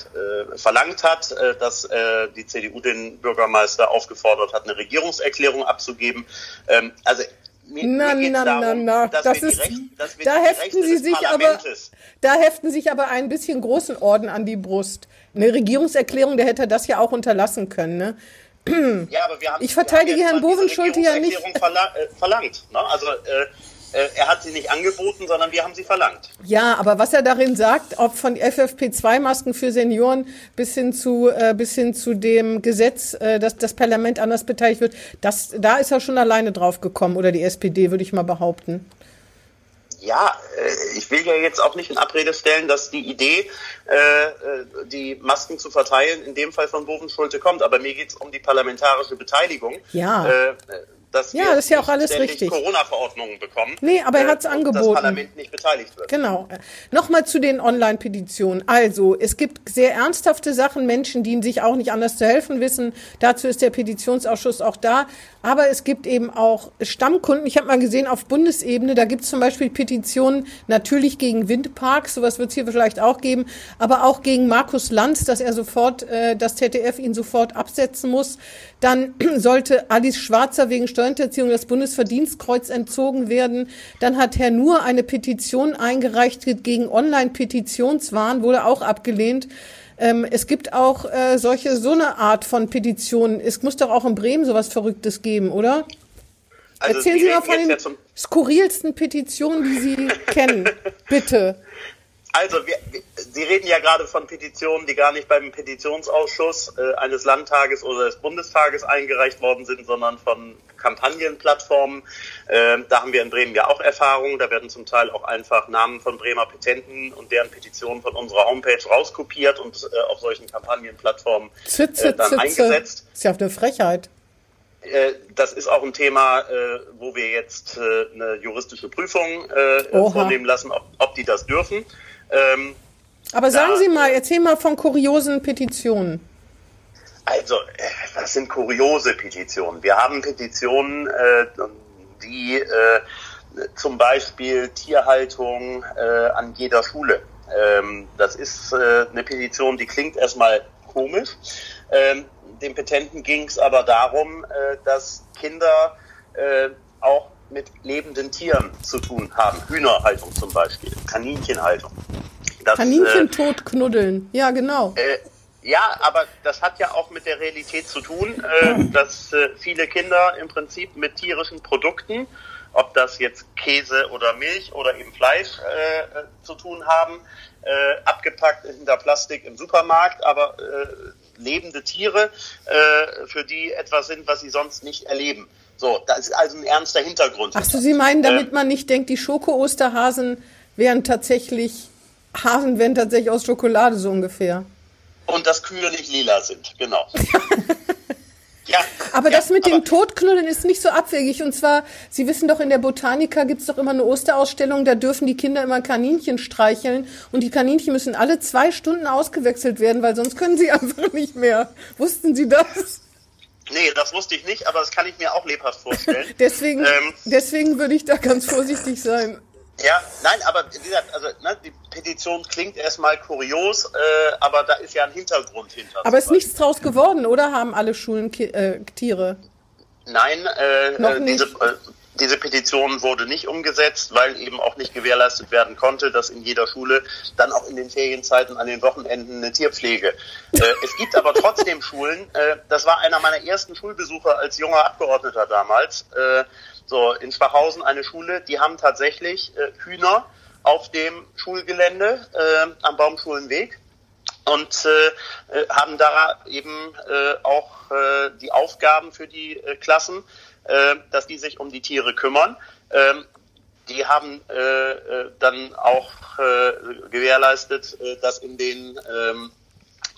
Speaker 4: verlangt hat, äh, dass äh, die CDU den Bürgermeister aufgefordert hat, eine Regierungserklärung abzugeben. Ähm, also mir,
Speaker 2: Na,
Speaker 4: mir
Speaker 2: na, na,
Speaker 4: darum,
Speaker 2: na,
Speaker 4: dass
Speaker 2: das
Speaker 4: wir
Speaker 2: ist,
Speaker 4: Rechte,
Speaker 2: da heften Sie sich aber, da heften sich aber ein bisschen großen Orden an die Brust. Eine Regierungserklärung, der hätte das ja auch unterlassen können, ne?
Speaker 4: Ja, aber wir haben,
Speaker 2: Ich verteidige Herrn Bovenschulte ja nicht.
Speaker 4: Verla äh, verlangt. Ne? Also äh, äh, er hat sie nicht angeboten, sondern wir haben sie verlangt.
Speaker 2: Ja, aber was er darin sagt, ob von FFP2-Masken für Senioren bis hin zu äh, bis hin zu dem Gesetz, äh, dass das Parlament anders beteiligt wird, das da ist er schon alleine drauf gekommen oder die SPD, würde ich mal behaupten.
Speaker 4: Ja, äh, ich will ja jetzt auch nicht in Abrede stellen, dass die Idee, äh, äh, die Masken zu verteilen, in dem Fall von Bovenschulte kommt. Aber mir geht es um die parlamentarische Beteiligung.
Speaker 2: Ja.
Speaker 4: Äh, dass
Speaker 2: Ja, das ist ja auch alles richtig.
Speaker 4: Corona-Verordnungen bekommen.
Speaker 2: Nee, aber er hat's
Speaker 4: und
Speaker 2: angeboten.
Speaker 4: Das Parlament nicht beteiligt wird.
Speaker 2: Genau. Nochmal zu den Online-Petitionen. Also, es gibt sehr ernsthafte Sachen, Menschen, die sich auch nicht anders zu helfen wissen. Dazu ist der Petitionsausschuss auch da. Aber es gibt eben auch Stammkunden. Ich habe mal gesehen, auf Bundesebene, da gibt es zum Beispiel Petitionen natürlich gegen Windparks, sowas wird es hier vielleicht auch geben, aber auch gegen Markus Lanz, dass er sofort, äh, das ZDF ihn sofort absetzen muss. Dann sollte Alice Schwarzer wegen Steuerhinterziehung das Bundesverdienstkreuz entzogen werden. Dann hat Herr Nur eine Petition eingereicht gegen Online-Petitionswahn, wurde auch abgelehnt. Ähm, es gibt auch äh, solche, so eine Art von Petitionen. Es muss doch auch in Bremen sowas Verrücktes geben, oder?
Speaker 4: Also
Speaker 2: Erzählen Sie mal von den skurrilsten Petitionen, die Sie kennen. Bitte.
Speaker 4: Also, wir, Sie reden ja gerade von Petitionen, die gar nicht beim Petitionsausschuss äh, eines Landtages oder des Bundestages eingereicht worden sind, sondern von Kampagnenplattformen. Ähm, da haben wir in Bremen ja auch Erfahrungen. Da werden zum Teil auch einfach Namen von Bremer Petenten und deren Petitionen von unserer Homepage rauskopiert und äh, auf solchen Kampagnenplattformen äh, dann
Speaker 2: Zitze.
Speaker 4: eingesetzt.
Speaker 2: Ist ja eine Frechheit.
Speaker 4: Äh, Das ist auch ein Thema, äh, wo wir jetzt äh, eine juristische Prüfung äh,
Speaker 2: Oha.
Speaker 4: vornehmen lassen, ob, ob die das dürfen.
Speaker 2: Aber sagen
Speaker 4: Ja.
Speaker 2: Sie mal, erzähl mal von kuriosen Petitionen.
Speaker 4: Also, äh, das sind kuriose Petitionen. Wir haben Petitionen, äh, die äh, zum Beispiel Tierhaltung äh, an jeder Schule. Ähm, das ist äh, eine Petition, die klingt erstmal komisch. Ähm, dem Petenten ging es aber darum, äh, dass Kinder äh, auch mit lebenden Tieren zu tun haben. Hühnerhaltung zum Beispiel, Kaninchenhaltung. Das,
Speaker 2: Kaninchen
Speaker 4: äh,
Speaker 2: tot knuddeln. Ja, genau.
Speaker 4: äh, ja, aber das hat ja auch mit der Realität zu tun, äh, dass äh, viele Kinder im Prinzip mit tierischen Produkten, ob das jetzt Käse oder Milch oder eben Fleisch äh, äh, zu tun haben, äh, abgepackt hinter Plastik im Supermarkt, aber äh, lebende Tiere, für die etwas sind, was sie sonst nicht erleben. So, das ist also ein ernster Hintergrund.
Speaker 2: Ach so, Sie meinen, damit man nicht denkt, die Schoko-Osterhasen wären tatsächlich, Hasen wären tatsächlich aus Schokolade so ungefähr.
Speaker 4: Und dass Kühe nicht lila sind, genau. ja,
Speaker 2: Aber
Speaker 4: ja,
Speaker 2: das mit dem Totknuddeln ist nicht so abwegig. Und zwar, Sie wissen doch, in der Botanika gibt's doch immer eine Osterausstellung, da dürfen die Kinder immer Kaninchen streicheln. Und die Kaninchen müssen alle zwei Stunden ausgewechselt werden, weil sonst können sie einfach nicht mehr. Wussten Sie das?
Speaker 4: Nee, das wusste ich nicht, aber das kann ich mir auch lebhaft vorstellen.
Speaker 2: Deswegen,
Speaker 4: Ähm,
Speaker 2: deswegen würde ich da ganz vorsichtig sein.
Speaker 4: Ja, nein, aber wie gesagt, also ne, die Petition klingt erstmal kurios, äh, aber da ist ja ein Hintergrund hinter.
Speaker 2: Aber ist nichts draus geworden, oder? Haben alle Schulen Ki äh, Tiere?
Speaker 4: Nein, äh,
Speaker 2: Noch
Speaker 4: äh,
Speaker 2: nicht.
Speaker 4: diese, äh, diese Petition wurde nicht umgesetzt, weil eben auch nicht gewährleistet werden konnte, dass in jeder Schule dann auch in den Ferienzeiten an den Wochenenden eine Tierpflege. Äh, es gibt aber trotzdem Schulen, äh, das war einer meiner ersten Schulbesucher als junger Abgeordneter damals, äh, so in Schwachhausen eine Schule, die haben tatsächlich äh, Hühner auf dem Schulgelände äh, am Baumschulenweg und äh, äh, haben da eben äh, auch äh, die Aufgaben für die äh, Klassen, äh, dass die sich um die Tiere kümmern. Ähm, die haben äh, äh, dann auch äh, gewährleistet, äh, dass in den ähm,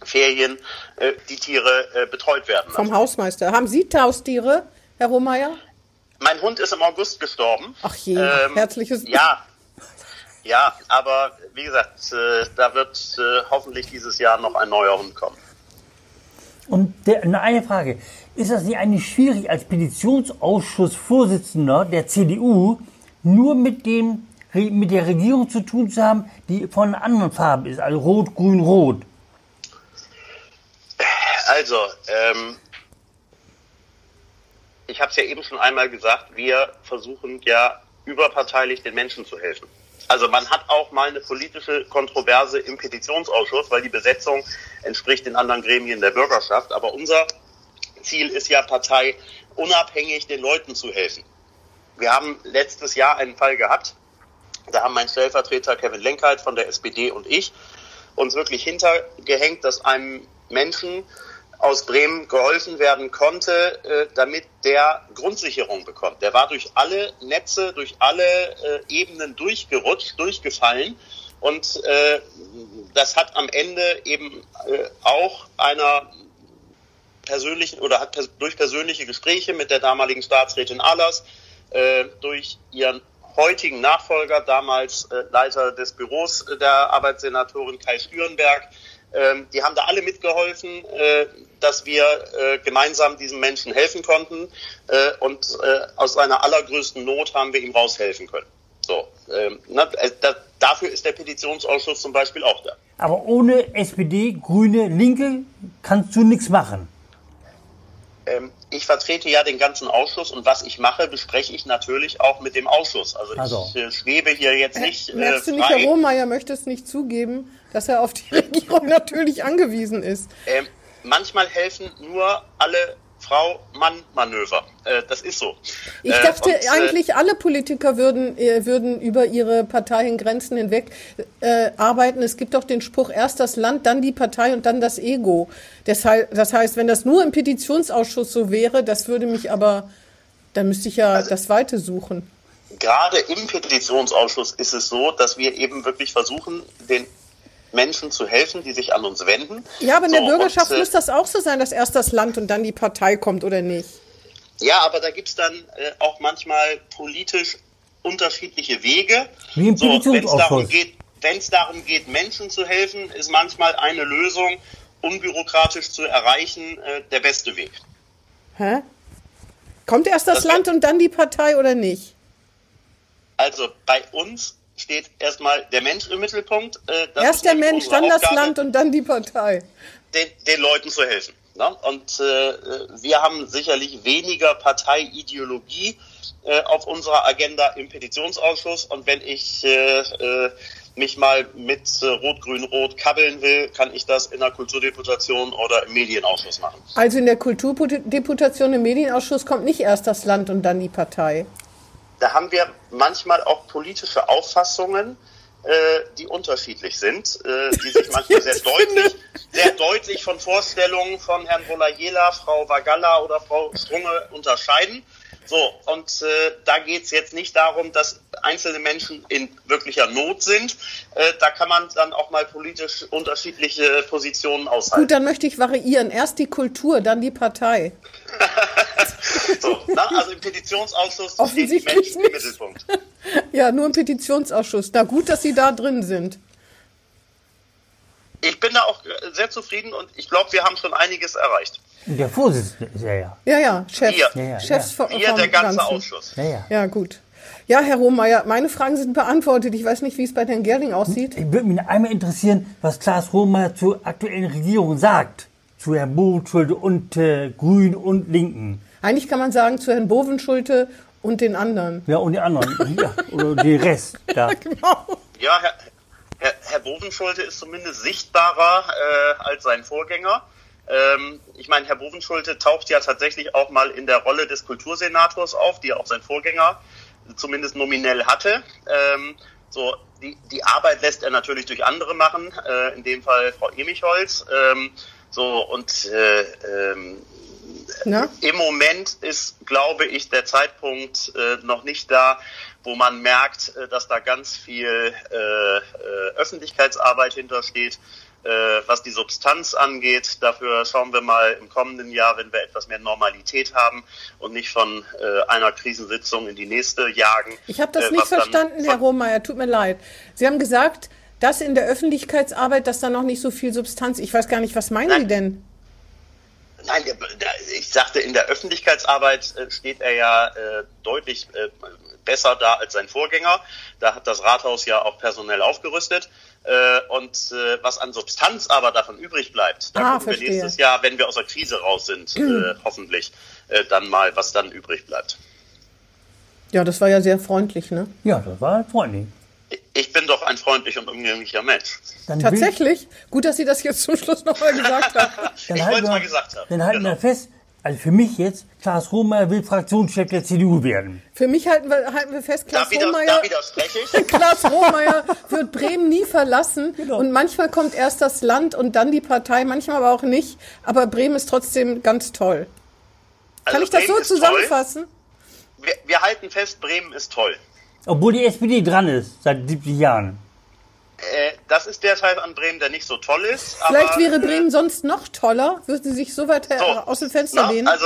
Speaker 4: Ferien äh, die Tiere äh, betreut werden.
Speaker 2: Vom Hausmeister. Haben Sie Haustiere, Herr Rohmeier?
Speaker 4: Mein Hund ist im August gestorben.
Speaker 2: Ach je,
Speaker 4: Ähm,
Speaker 2: herzliches
Speaker 4: Ja, ja, aber wie gesagt, äh, da wird äh, hoffentlich dieses Jahr noch ein neuer Hund kommen.
Speaker 3: Und der, nur eine Frage. Ist das nicht eigentlich schwierig, als Petitionsausschussvorsitzender der CDU nur mit, dem, mit der Regierung zu tun zu haben, die von einer anderen Farbe ist, also rot, grün, rot?
Speaker 4: Also, ähm, ich habe es ja eben schon einmal gesagt, wir versuchen ja überparteilich den Menschen zu helfen. Also man hat auch mal eine politische Kontroverse im Petitionsausschuss, weil die Besetzung entspricht den anderen Gremien der Bürgerschaft. Aber unser Grundziel ist ja Partei, unabhängig den Leuten zu helfen. Wir haben letztes Jahr einen Fall gehabt, da haben mein Stellvertreter Kevin Lenkheit von der SPD und ich uns wirklich hintergehängt, dass einem Menschen aus Bremen geholfen werden konnte, äh, damit der Grundsicherung bekommt. Der war durch alle Netze, durch alle äh, Ebenen durchgerutscht, durchgefallen. Und äh, das hat am Ende eben äh, auch einer persönlichen oder hat pers durch persönliche Gespräche mit der damaligen Staatsrätin Ahlers, äh, durch ihren heutigen Nachfolger, damals äh, Leiter des Büros der Arbeitssenatorin Kai Stürenberg, ähm, die haben da alle mitgeholfen, äh, dass wir äh, gemeinsam diesen Menschen helfen konnten. Äh, und äh, aus seiner allergrößten Not haben wir ihm raushelfen können. So, ähm, na, äh, da, dafür ist der Petitionsausschuss zum Beispiel auch da.
Speaker 3: Aber ohne SPD, Grüne, Linke kannst du nichts machen.
Speaker 4: Ähm, ich vertrete ja den ganzen Ausschuss und was ich mache, bespreche ich natürlich auch mit dem Ausschuss. Also,
Speaker 3: Also.
Speaker 4: ich äh, schwebe hier jetzt nicht äh,
Speaker 2: Merkst du nicht,
Speaker 4: frei.
Speaker 2: Herr Rohmeier möchte es nicht zugeben, dass er auf die Regierung natürlich angewiesen ist.
Speaker 4: Ähm, manchmal helfen nur alle Frau-Mann-Manöver. Äh, das ist so.
Speaker 2: Ich
Speaker 4: Äh,
Speaker 2: dachte
Speaker 4: und, äh,
Speaker 2: eigentlich, alle Politiker würden, äh, würden über ihre Parteiengrenzen hinweg arbeiten. Es gibt doch den Spruch, erst das Land, dann die Partei und dann das Ego. Deshalb, das heißt, wenn das nur im Petitionsausschuss so wäre, das würde mich aber, dann müsste ich ja
Speaker 4: Also
Speaker 2: das Weite suchen.
Speaker 4: gerade im Petitionsausschuss ist es so, dass wir eben wirklich versuchen, den Menschen zu helfen, die sich an uns wenden.
Speaker 2: Ja, aber in der
Speaker 4: So,
Speaker 2: Bürgerschaft
Speaker 4: und, äh,
Speaker 2: muss das auch so sein, dass erst das Land und dann die Partei kommt, oder nicht?
Speaker 4: Ja, aber da gibt's dann äh, auch manchmal politisch unterschiedliche Wege.
Speaker 3: Wie im
Speaker 4: so, Wenn es darum darum geht, Menschen zu helfen, ist manchmal eine Lösung, unbürokratisch zu erreichen, äh, der beste Weg.
Speaker 2: Hä? Kommt erst das,
Speaker 4: Das
Speaker 2: Land und dann die Partei oder nicht?
Speaker 4: Also bei uns steht erstmal der Mensch im Mittelpunkt. Äh, das
Speaker 2: erst der Mensch, dann das
Speaker 4: Aufgabe,
Speaker 2: Land und dann die Partei.
Speaker 4: den, den Leuten zu helfen. Ne? Und äh, wir haben sicherlich weniger Parteiideologie äh, auf unserer Agenda im Petitionsausschuss. Und wenn ich äh, äh, mich mal mit äh, Rot-Grün-Rot kabbeln will, kann ich das in der Kulturdeputation oder im Medienausschuss machen.
Speaker 2: Also in der Kulturdeputation im Medienausschuss kommt nicht erst das Land und dann die Partei.
Speaker 4: Da haben wir manchmal auch politische Auffassungen, äh, die unterschiedlich sind, äh, die sich manchmal sehr deutlich, sehr deutlich von Vorstellungen von Herrn Bolajela, Frau Vagalla oder Frau Strunge unterscheiden. So, und äh, da geht's jetzt nicht darum, dass einzelne Menschen in wirklicher Not sind. Äh, da kann man dann auch mal politisch unterschiedliche Positionen aushalten.
Speaker 2: Gut, dann möchte ich variieren. Erst die Kultur, dann die Partei.
Speaker 4: So, na, also im Petitionsausschuss stehen die Menschen im. Mittelpunkt.
Speaker 2: Ja, nur im Petitionsausschuss. Na gut, dass Sie da drin sind.
Speaker 4: Ich bin da auch äh, sehr zufrieden und ich glaube, wir haben schon einiges erreicht.
Speaker 3: Der Vorsitzende ist er ja.
Speaker 2: Ja, ja, Chef.
Speaker 4: Wir.
Speaker 3: Ja, ja,
Speaker 2: Chefs
Speaker 4: Wir,
Speaker 2: vom
Speaker 4: der ganze
Speaker 2: Ganzen.
Speaker 4: Ausschuss.
Speaker 3: Ja, ja.
Speaker 2: Ja, gut. Ja, Herr Rohmeier, meine Fragen sind beantwortet. Ich weiß nicht, wie es bei Herrn Gerling aussieht.
Speaker 3: Ich würde mich einmal interessieren, was Klaas Rohmeier zur aktuellen Regierung sagt. Zu Herrn Bovenschulte und äh, Grünen und Linken.
Speaker 2: Eigentlich kann man sagen zu Herrn Bovenschulte und den anderen.
Speaker 3: Ja, und die anderen. ja, oder die Rest. Ja.
Speaker 4: Ja, Herr, Herr, Bovenschulte ist zumindest sichtbarer äh, als sein Vorgänger. Ähm, ich meine, Herr Bovenschulte taucht ja tatsächlich auch mal in der Rolle des Kultursenators auf, die ja auch sein Vorgänger zumindest nominell hatte. Ähm, so, die, die Arbeit lässt er natürlich durch andere machen, äh, in dem Fall Frau Emicholz. Ähm, so, und äh, ähm,
Speaker 2: Na?
Speaker 4: im Moment ist, glaube ich, der Zeitpunkt äh, noch nicht da, wo man merkt, äh, dass da ganz viel äh, äh, Öffentlichkeitsarbeit hintersteht. Was die Substanz angeht, dafür schauen wir mal im kommenden Jahr, wenn wir etwas mehr Normalität haben und nicht von äh, einer Krisensitzung in die nächste jagen.
Speaker 2: Ich habe das
Speaker 4: äh,
Speaker 2: nicht verstanden, Herr Rohmeier. Tut mir leid. Sie haben gesagt, dass in der Öffentlichkeitsarbeit, dass da noch nicht so viel Substanz. Ich weiß gar nicht, was meinen
Speaker 4: Nein.
Speaker 2: Sie denn?
Speaker 4: Nein, ich sagte, in der Öffentlichkeitsarbeit steht er ja äh, deutlich besser da als sein Vorgänger. Da hat das Rathaus ja auch personell aufgerüstet. Äh, und äh, was an Substanz aber davon übrig bleibt, da
Speaker 2: Ah,
Speaker 4: gucken wir
Speaker 2: verstehe.
Speaker 4: nächstes Jahr, wenn wir aus der Krise raus sind, äh, hoffentlich, dann mal, was dann übrig bleibt.
Speaker 2: Ja, das war ja sehr freundlich, ne?
Speaker 3: ja, das war freundlich.
Speaker 4: Ich bin doch ein freundlich und umgänglicher Mensch.
Speaker 3: Dann
Speaker 2: Tatsächlich? Gut, dass Sie das jetzt zum Schluss nochmal gesagt haben.
Speaker 4: Ich wollte es mal gesagt haben.
Speaker 3: Dann halten
Speaker 4: Genau.
Speaker 3: wir fest, Also für mich jetzt, Klaas Rohmeier will Fraktionschef der CDU werden.
Speaker 2: Für mich halten wir, halten wir fest, Klaas
Speaker 4: Da,
Speaker 2: Rohmeier,
Speaker 4: da widerspreche ich.
Speaker 2: Klaas Rohmeier wird Bremen nie verlassen.
Speaker 3: Genau.
Speaker 2: Und manchmal kommt erst das Land und dann die Partei, manchmal aber auch nicht. Aber Bremen ist trotzdem ganz toll. Kann
Speaker 4: Also
Speaker 2: ich das so
Speaker 4: Bremen
Speaker 2: zusammenfassen?
Speaker 4: Wir, wir halten fest, Bremen ist toll.
Speaker 3: Obwohl die SPD dran ist, seit 70 Jahren.
Speaker 4: Äh, das ist der Teil an Bremen, der nicht so toll ist.
Speaker 2: Vielleicht
Speaker 4: aber,
Speaker 2: wäre
Speaker 4: äh,
Speaker 2: Bremen sonst noch toller. Würden Sie sich so weit
Speaker 4: so,
Speaker 2: aus dem Fenster
Speaker 4: na,
Speaker 2: lehnen?
Speaker 4: Also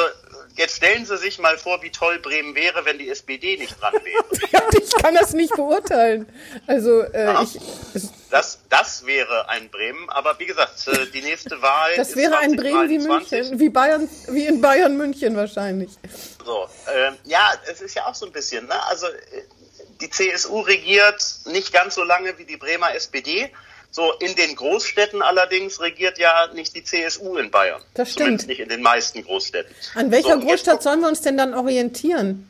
Speaker 4: jetzt stellen Sie sich mal vor, wie toll Bremen wäre, wenn die SPD nicht dran wäre.
Speaker 2: Ja, ich kann das nicht beurteilen. Also äh, ich, es,
Speaker 4: Das, das wäre ein Bremen, aber wie gesagt, äh, die nächste Wahl
Speaker 2: das wäre ein Bremen wie
Speaker 4: 2023.
Speaker 2: München, wie Bayern, wie in Bayern München wahrscheinlich.
Speaker 4: So, ähm, ja, es ist ja auch so ein bisschen, ne? Also äh, die CSU regiert nicht ganz so lange wie die Bremer SPD. So, in den Großstädten allerdings regiert ja nicht die CSU in Bayern.
Speaker 2: Das
Speaker 4: Zumindest
Speaker 2: stimmt.
Speaker 4: nicht in den meisten Großstädten.
Speaker 2: An welcher
Speaker 4: So,
Speaker 2: Großstadt sollen wir uns denn dann orientieren?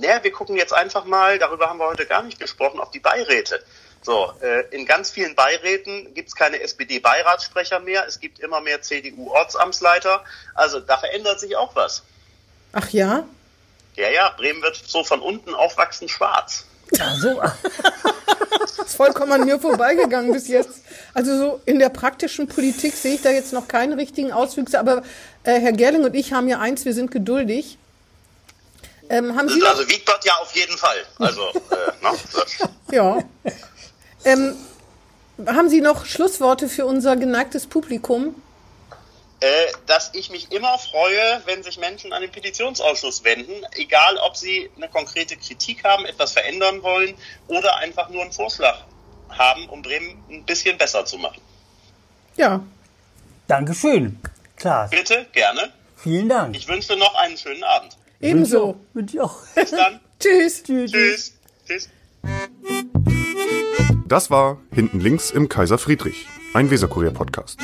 Speaker 4: Ja, wir gucken jetzt einfach mal, darüber haben wir heute gar nicht gesprochen, auf die Beiräte. So, äh, in ganz vielen Beiräten gibt es keine SPD-Beiratssprecher mehr, es gibt immer mehr CDU-Ortsamtsleiter. Also da verändert sich auch was.
Speaker 2: Ach ja?
Speaker 4: Ja, ja, Bremen wird so von unten aufwachsen schwarz.
Speaker 3: Ach so,
Speaker 2: ist vollkommen an mir vorbeigegangen bis jetzt. Also so in der praktischen Politik sehe ich da jetzt noch keine richtigen Auswüchse, aber äh, Herr Gerling und ich haben ja eins, wir sind geduldig. Ähm, haben Sie
Speaker 4: Also Wiegbert ja auf jeden Fall. Also, äh,
Speaker 2: ja. ähm, haben Sie noch Schlussworte für unser geneigtes Publikum?
Speaker 4: Äh, dass ich mich immer freue, wenn sich Menschen an den Petitionsausschuss wenden, egal ob sie eine konkrete Kritik haben, etwas verändern wollen oder einfach nur einen Vorschlag haben, um Bremen ein bisschen besser zu machen.
Speaker 2: Ja,
Speaker 3: Dankeschön. Klaas,
Speaker 4: Bitte, gerne.
Speaker 3: vielen Dank.
Speaker 4: Ich wünsche noch einen schönen Abend.
Speaker 2: ebenso.
Speaker 3: Wünsche ich auch.
Speaker 4: Bis dann.
Speaker 2: Tschüss.
Speaker 3: Tschüss.
Speaker 4: Tschüss. Tschüss.
Speaker 1: Das war Hinten links im Kaiser Friedrich, ein Weserkurier-Podcast.